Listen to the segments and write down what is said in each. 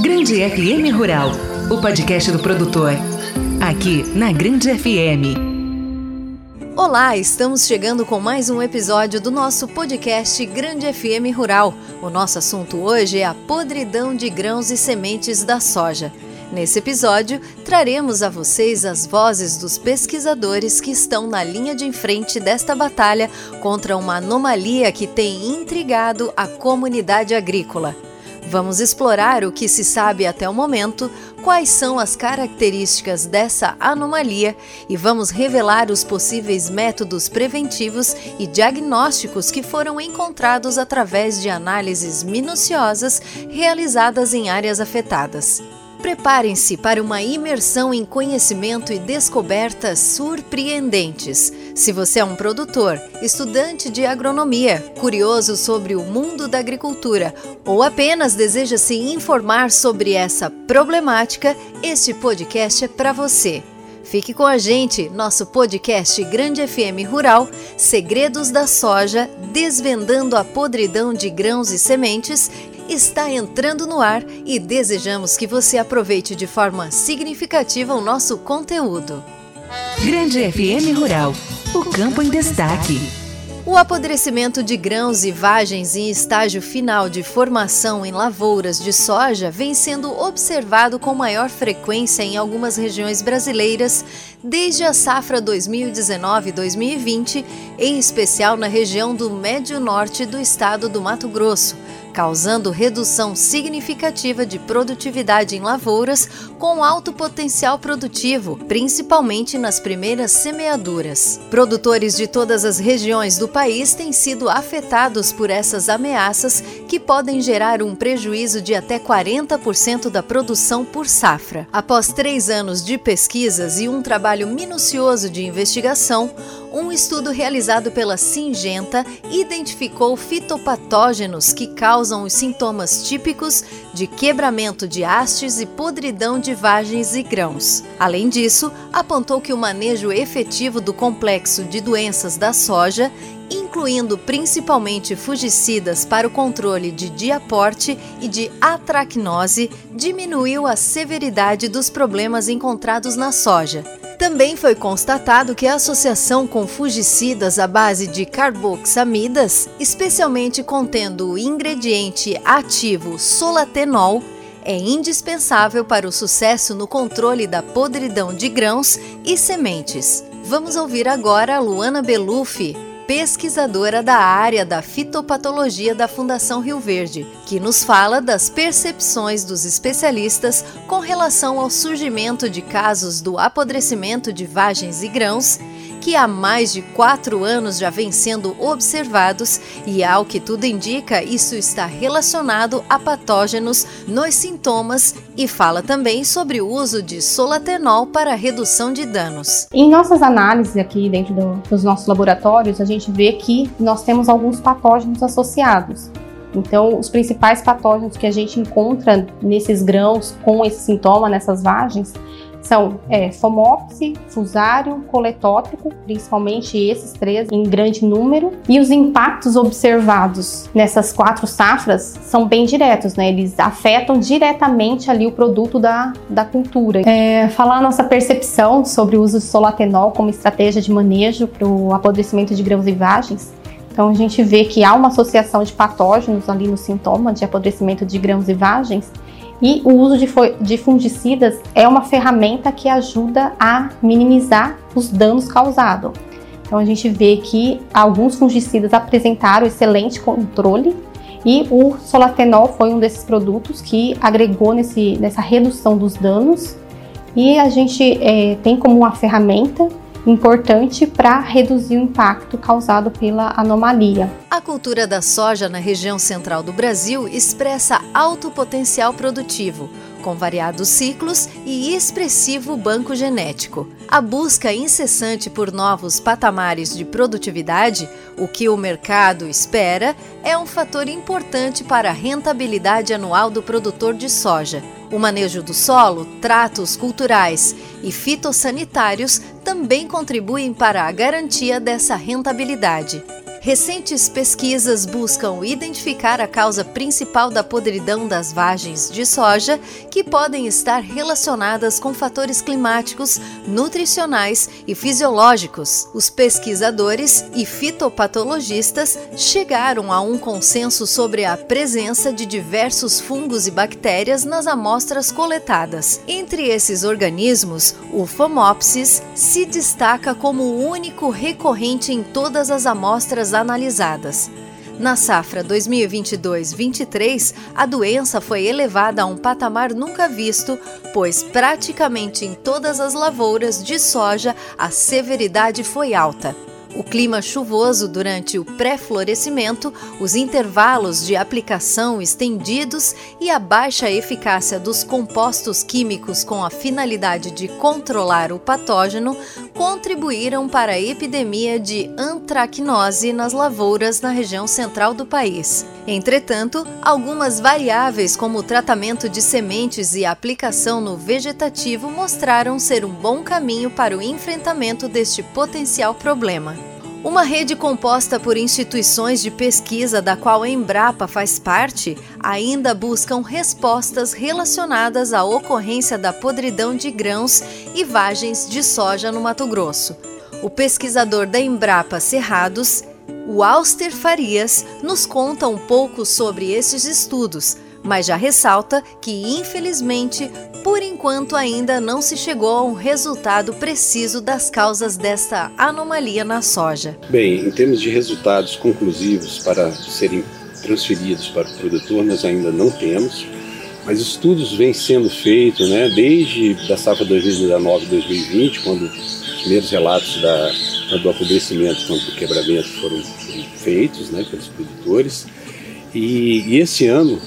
Grande FM Rural, o podcast do produtor. Aqui na Grande FM. Olá, estamos chegando com mais um episódio do nosso podcast Grande FM Rural. O nosso assunto hoje é a podridão de grãos e sementes da soja. Nesse episódio, traremos a vocês as vozes dos pesquisadores que estão na linha de frente desta batalha contra uma anomalia que tem intrigado a comunidade agrícola. Vamos explorar o que se sabe até o momento, quais são as características dessa anomalia e vamos revelar os possíveis métodos preventivos e diagnósticos que foram encontrados através de análises minuciosas realizadas em áreas afetadas. Preparem-se para uma imersão em conhecimento e descobertas surpreendentes. Se você é um produtor, estudante de agronomia, curioso sobre o mundo da agricultura ou apenas deseja se informar sobre essa problemática, este podcast é para você. Fique com a gente, nosso podcast Grande FM Rural, Segredos da Soja, desvendando a podridão de grãos e sementes está entrando no ar e desejamos que você aproveite de forma significativa o nosso conteúdo. Grande FM Rural, o campo em destaque. O apodrecimento de grãos e vagens em estágio final de formação em lavouras de soja vem sendo observado com maior frequência em algumas regiões brasileiras desde a safra 2019-2020, em especial na região do Médio Norte do estado do Mato Grosso causando redução significativa de produtividade em lavouras com alto potencial produtivo, principalmente nas primeiras semeaduras. Produtores de todas as regiões do país têm sido afetados por essas ameaças que podem gerar um prejuízo de até 40% da produção por safra. Após três anos de pesquisas e um trabalho minucioso de investigação, um estudo realizado pela Singenta identificou fitopatógenos que causam os sintomas típicos de quebramento de hastes e podridão de vagens e grãos. Além disso, apontou que o manejo efetivo do complexo de doenças da soja incluindo principalmente fungicidas para o controle de diaporte e de atracnose, diminuiu a severidade dos problemas encontrados na soja. Também foi constatado que a associação com fungicidas à base de carboxamidas, especialmente contendo o ingrediente ativo solatenol, é indispensável para o sucesso no controle da podridão de grãos e sementes. Vamos ouvir agora a Luana Belufi, pesquisadora da área da fitopatologia da Fundação Rio Verde, que nos fala das percepções dos especialistas com relação ao surgimento de casos do apodrecimento de vagens e grãos que há mais de quatro anos já vem sendo observados e, ao que tudo indica, isso está relacionado a patógenos nos sintomas e fala também sobre o uso de solatenol para redução de danos. Em nossas análises aqui dentro do, dos nossos laboratórios, a gente vê que nós temos alguns patógenos associados. Então, os principais patógenos que a gente encontra nesses grãos com esse sintoma, nessas vagens, são é, Fusário, Coletótrico, principalmente esses três em grande número. E os impactos observados nessas quatro safras são bem diretos, né? Eles afetam diretamente ali o produto da, da cultura. É, falar nossa percepção sobre o uso de solatenol como estratégia de manejo para o apodrecimento de grãos e vagens. Então a gente vê que há uma associação de patógenos ali no sintoma de apodrecimento de grãos e vagens e o uso de, de fungicidas é uma ferramenta que ajuda a minimizar os danos causados. Então a gente vê que alguns fungicidas apresentaram excelente controle e o solatenol foi um desses produtos que agregou nesse, nessa redução dos danos. E a gente é, tem como uma ferramenta importante para reduzir o impacto causado pela anomalia. A cultura da soja na região central do Brasil expressa alto potencial produtivo, com variados ciclos e expressivo banco genético. A busca incessante por novos patamares de produtividade, o que o mercado espera, é um fator importante para a rentabilidade anual do produtor de soja. O manejo do solo, tratos culturais e fitossanitários também contribuem para a garantia dessa rentabilidade. Recentes pesquisas buscam identificar a causa principal da podridão das vagens de soja, que podem estar relacionadas com fatores climáticos, nutricionais e fisiológicos. Os pesquisadores e fitopatologistas chegaram a um consenso sobre a presença de diversos fungos e bactérias nas amostras coletadas. Entre esses organismos, o Phomopsis se destaca como o único recorrente em todas as amostras analisadas. Na safra 2022-23, a doença foi elevada a um patamar nunca visto, pois praticamente em todas as lavouras de soja a severidade foi alta o clima chuvoso durante o pré-florescimento, os intervalos de aplicação estendidos e a baixa eficácia dos compostos químicos com a finalidade de controlar o patógeno contribuíram para a epidemia de antracnose nas lavouras na região central do país. Entretanto, algumas variáveis, como o tratamento de sementes e a aplicação no vegetativo, mostraram ser um bom caminho para o enfrentamento deste potencial problema. Uma rede composta por instituições de pesquisa, da qual a Embrapa faz parte, ainda buscam respostas relacionadas à ocorrência da podridão de grãos e vagens de soja no Mato Grosso. O pesquisador da Embrapa Cerrados, o Auster Farias, nos conta um pouco sobre esses estudos, mas já ressalta que, infelizmente, por enquanto ainda não se chegou a um resultado preciso das causas desta anomalia na soja. Bem, em termos de resultados conclusivos para serem transferidos para o produtor, nós ainda não temos, mas estudos vêm sendo feitos né, desde da safra 2019-2020, quando os primeiros relatos da, do apodrecimento quanto do quebramento foram feitos né, pelos produtores. E, e esse ano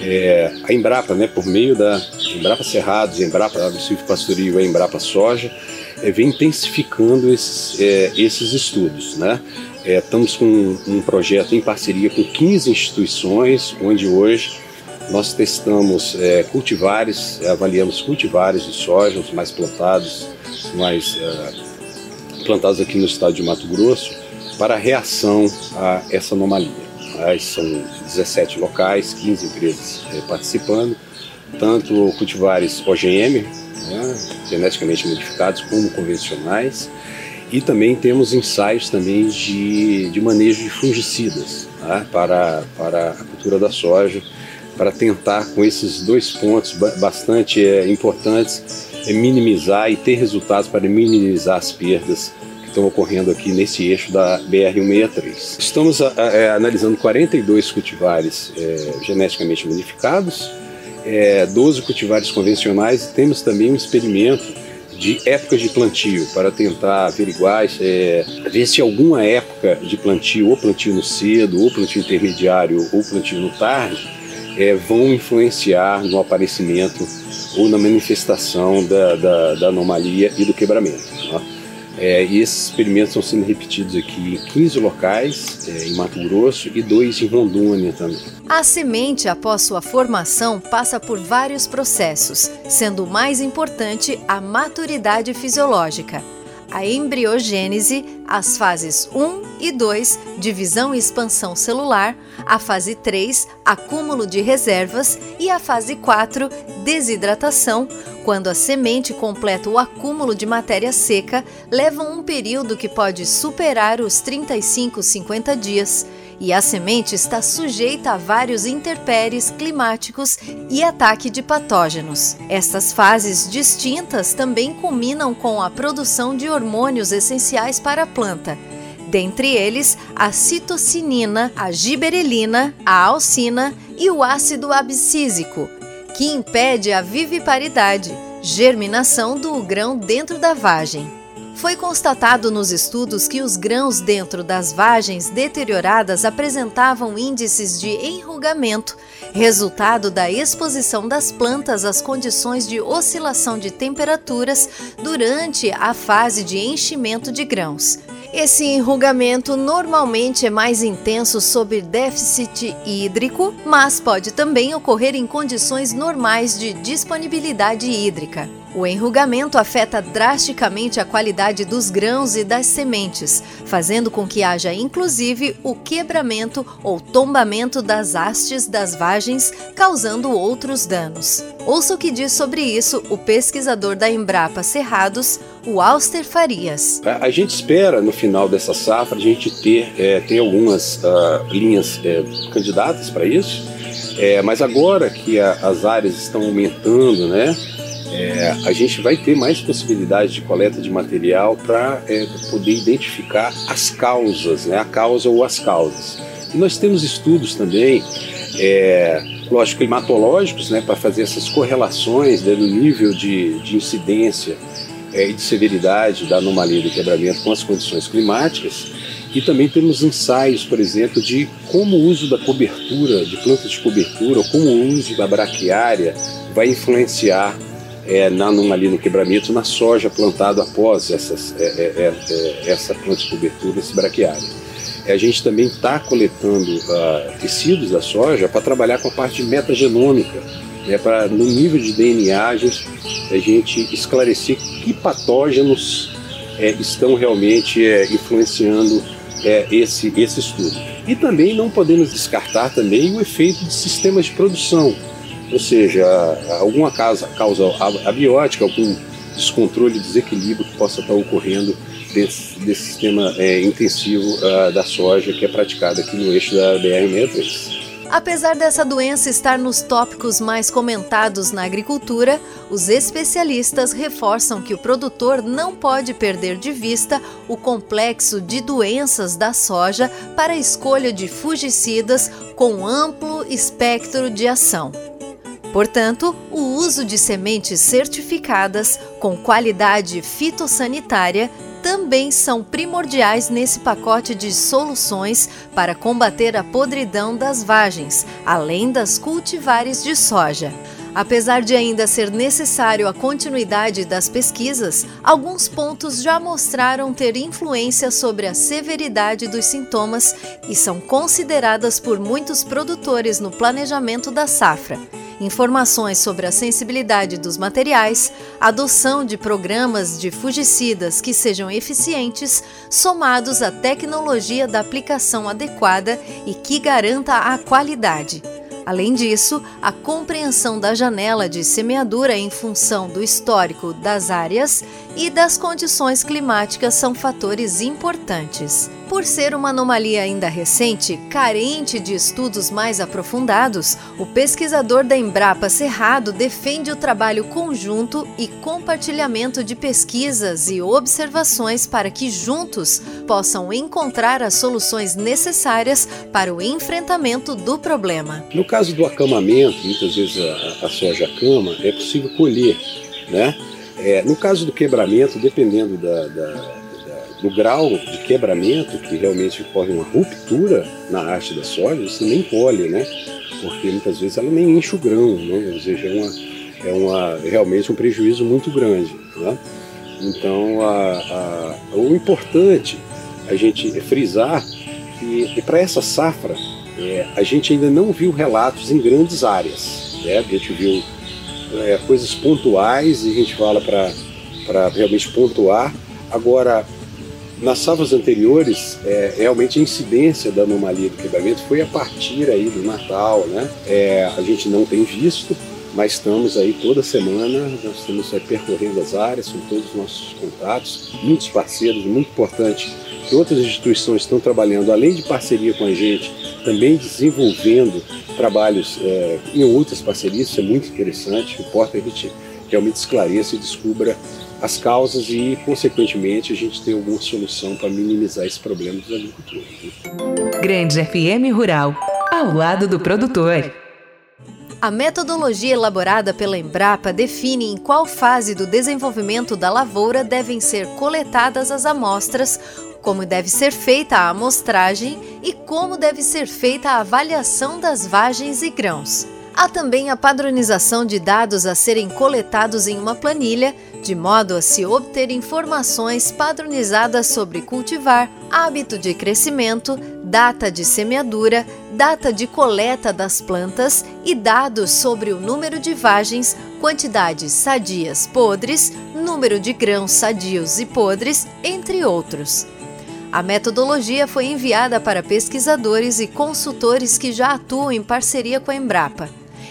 é, a Embrapa, né, por meio da Embrapa Cerrados, Embrapa Agro Pastoril e Embrapa Soja, é, vem intensificando esses, é, esses estudos. Né? É, estamos com um, um projeto em parceria com 15 instituições, onde hoje nós testamos é, cultivares, avaliamos cultivares de soja, os mais plantados, os mais é, plantados aqui no estado de Mato Grosso, para reação a essa anomalia. São 17 locais, 15 empresas é, participando, tanto cultivares OGM, né, geneticamente modificados, como convencionais, e também temos ensaios também de, de manejo de fungicidas né, para, para a cultura da soja, para tentar com esses dois pontos bastante é, importantes é minimizar e ter resultados para minimizar as perdas estão ocorrendo aqui nesse eixo da BR-163. Estamos a, a, é, analisando 42 cultivares é, geneticamente modificados, é, 12 cultivares convencionais e temos também um experimento de épocas de plantio para tentar averiguar, é, ver se alguma época de plantio, ou plantio no cedo, ou plantio intermediário, ou plantio no tarde, é, vão influenciar no aparecimento ou na manifestação da, da, da anomalia e do quebramento. Tá? É, e esses experimentos estão sendo repetidos aqui em 15 locais, é, em Mato Grosso, e dois em Rondônia também. A semente, após sua formação, passa por vários processos, sendo o mais importante a maturidade fisiológica a embriogênese, as fases 1 e 2, divisão e expansão celular, a fase 3, acúmulo de reservas. E a fase 4, desidratação, quando a semente completa o acúmulo de matéria seca, levam um período que pode superar os 35, 50 dias e a semente está sujeita a vários intempéries climáticos e ataque de patógenos. Estas fases distintas também culminam com a produção de hormônios essenciais para a planta, dentre eles a citocinina, a giberelina, a alcina e o ácido abscísico, que impede a viviparidade, germinação do grão dentro da vagem. Foi constatado nos estudos que os grãos dentro das vagens deterioradas apresentavam índices de enrugamento, resultado da exposição das plantas às condições de oscilação de temperaturas durante a fase de enchimento de grãos. Esse enrugamento normalmente é mais intenso sob déficit hídrico, mas pode também ocorrer em condições normais de disponibilidade hídrica. O enrugamento afeta drasticamente a qualidade dos grãos e das sementes, fazendo com que haja inclusive o quebramento ou tombamento das hastes das vagens, causando outros danos. Ouça o que diz sobre isso o pesquisador da Embrapa Cerrados, o Auster Farias. A, gente espera no final dessa safra a gente ter, é, ter algumas uh, linhas é, candidatas para isso, é, mas agora que a, as áreas estão aumentando, né? É, a gente vai ter mais possibilidade de coleta de material para é, poder identificar as causas, né, a causa ou as causas. E nós temos estudos também, é, lógico, climatológicos, né, para fazer essas correlações né, do nível de, de incidência é, e de severidade da anomalia do quebramento com as condições climáticas. E também temos ensaios, por exemplo, de como o uso da cobertura, de plantas de cobertura, ou como o uso da braquiária vai influenciar é, na anomalia no quebramento na soja plantada após essas, é, é, é, essa planta de cobertura, esse braquiário. A gente também está coletando uh, tecidos da soja para trabalhar com a parte metagenômica, né, para no nível de DNA a gente, a gente esclarecer que patógenos é, estão realmente é, influenciando esse, esse estudo. E também não podemos descartar também o efeito de sistemas de produção ou seja, alguma causa, causa abiótica, algum descontrole, desequilíbrio que possa estar ocorrendo desse, desse sistema é, intensivo uh, da soja que é praticado aqui no eixo da BR-63. Apesar dessa doença estar nos tópicos mais comentados na agricultura, os especialistas reforçam que o produtor não pode perder de vista o complexo de doenças da soja para a escolha de fungicidas com amplo espectro de ação. Portanto, o uso de sementes certificadas com qualidade fitossanitária também são primordiais nesse pacote de soluções para combater a podridão das vagens, além das cultivares de soja. Apesar de ainda ser necessário a continuidade das pesquisas, alguns pontos já mostraram ter influência sobre a severidade dos sintomas e são consideradas por muitos produtores no planejamento da safra informações sobre a sensibilidade dos materiais, adoção de programas de fungicidas que sejam eficientes, somados à tecnologia da aplicação adequada e que garanta a qualidade. Além disso, a compreensão da janela de semeadura em função do histórico das áreas e das condições climáticas são fatores importantes. Por ser uma anomalia ainda recente, carente de estudos mais aprofundados, o pesquisador da Embrapa Cerrado defende o trabalho conjunto e compartilhamento de pesquisas e observações para que juntos possam encontrar as soluções necessárias para o enfrentamento do problema. No caso do acamamento, muitas vezes a, a soja cama, é possível colher, né? É, no caso do quebramento, dependendo da, da do grau de quebramento, que realmente ocorre uma ruptura na haste da soja, você nem colhe, né? Porque muitas vezes ela nem enche o grão, né? Ou seja, é, uma, é uma, realmente um prejuízo muito grande. Né? Então, a, a, o importante a gente frisar que para essa safra é, a gente ainda não viu relatos em grandes áreas. Né? A gente viu é, coisas pontuais e a gente fala para realmente pontuar. Agora, nas safras anteriores, é, realmente a incidência da anomalia do quebramento foi a partir aí do Natal, né? É, a gente não tem visto, mas estamos aí toda semana, nós estamos percorrendo as áreas com todos os nossos contatos, muitos parceiros, muito importante que outras instituições estão trabalhando, além de parceria com a gente, também desenvolvendo trabalhos é, em outras parcerias, isso é muito interessante, importa que a gente realmente esclareça e descubra as causas e, consequentemente, a gente tem alguma solução para minimizar esse problema dos agricultores. Né? Grande FM Rural, ao lado do produtor. A metodologia elaborada pela Embrapa define em qual fase do desenvolvimento da lavoura devem ser coletadas as amostras, como deve ser feita a amostragem e como deve ser feita a avaliação das vagens e grãos. Há também a padronização de dados a serem coletados em uma planilha, de modo a se obter informações padronizadas sobre cultivar, hábito de crescimento, data de semeadura, data de coleta das plantas e dados sobre o número de vagens, quantidades sadias podres, número de grãos sadios e podres, entre outros. A metodologia foi enviada para pesquisadores e consultores que já atuam em parceria com a Embrapa.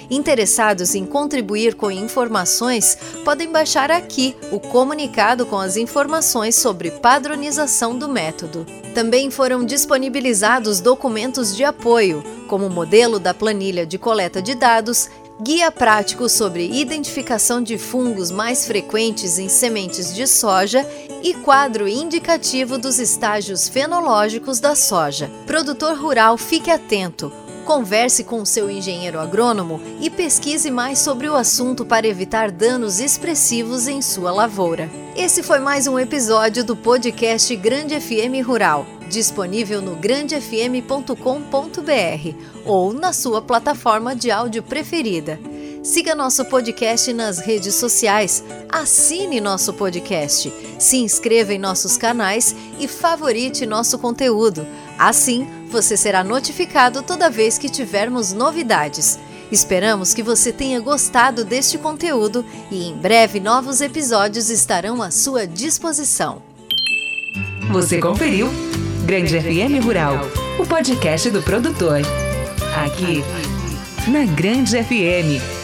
Interessados em contribuir com informações podem baixar aqui o comunicado com as informações sobre padronização do método. Também foram disponibilizados documentos de apoio, como o modelo da planilha de coleta de dados, guia prático sobre identificação de fungos mais frequentes em sementes de soja e quadro indicativo dos estágios fenológicos da soja. Produtor rural, fique atento. Converse com seu engenheiro agrônomo e pesquise mais sobre o assunto para evitar danos expressivos em sua lavoura. Esse foi mais um episódio do podcast Grande FM Rural, disponível no grandefm.com.br ou na sua plataforma de áudio preferida. Siga nosso podcast nas redes sociais, assine nosso podcast, se inscreva em nossos canais e favorite nosso conteúdo. Assim, você será notificado toda vez que tivermos novidades. Esperamos que você tenha gostado deste conteúdo e em breve novos episódios estarão à sua disposição. Você conferiu Grande FM Rural, o podcast do produtor. Aqui, na Grande FM.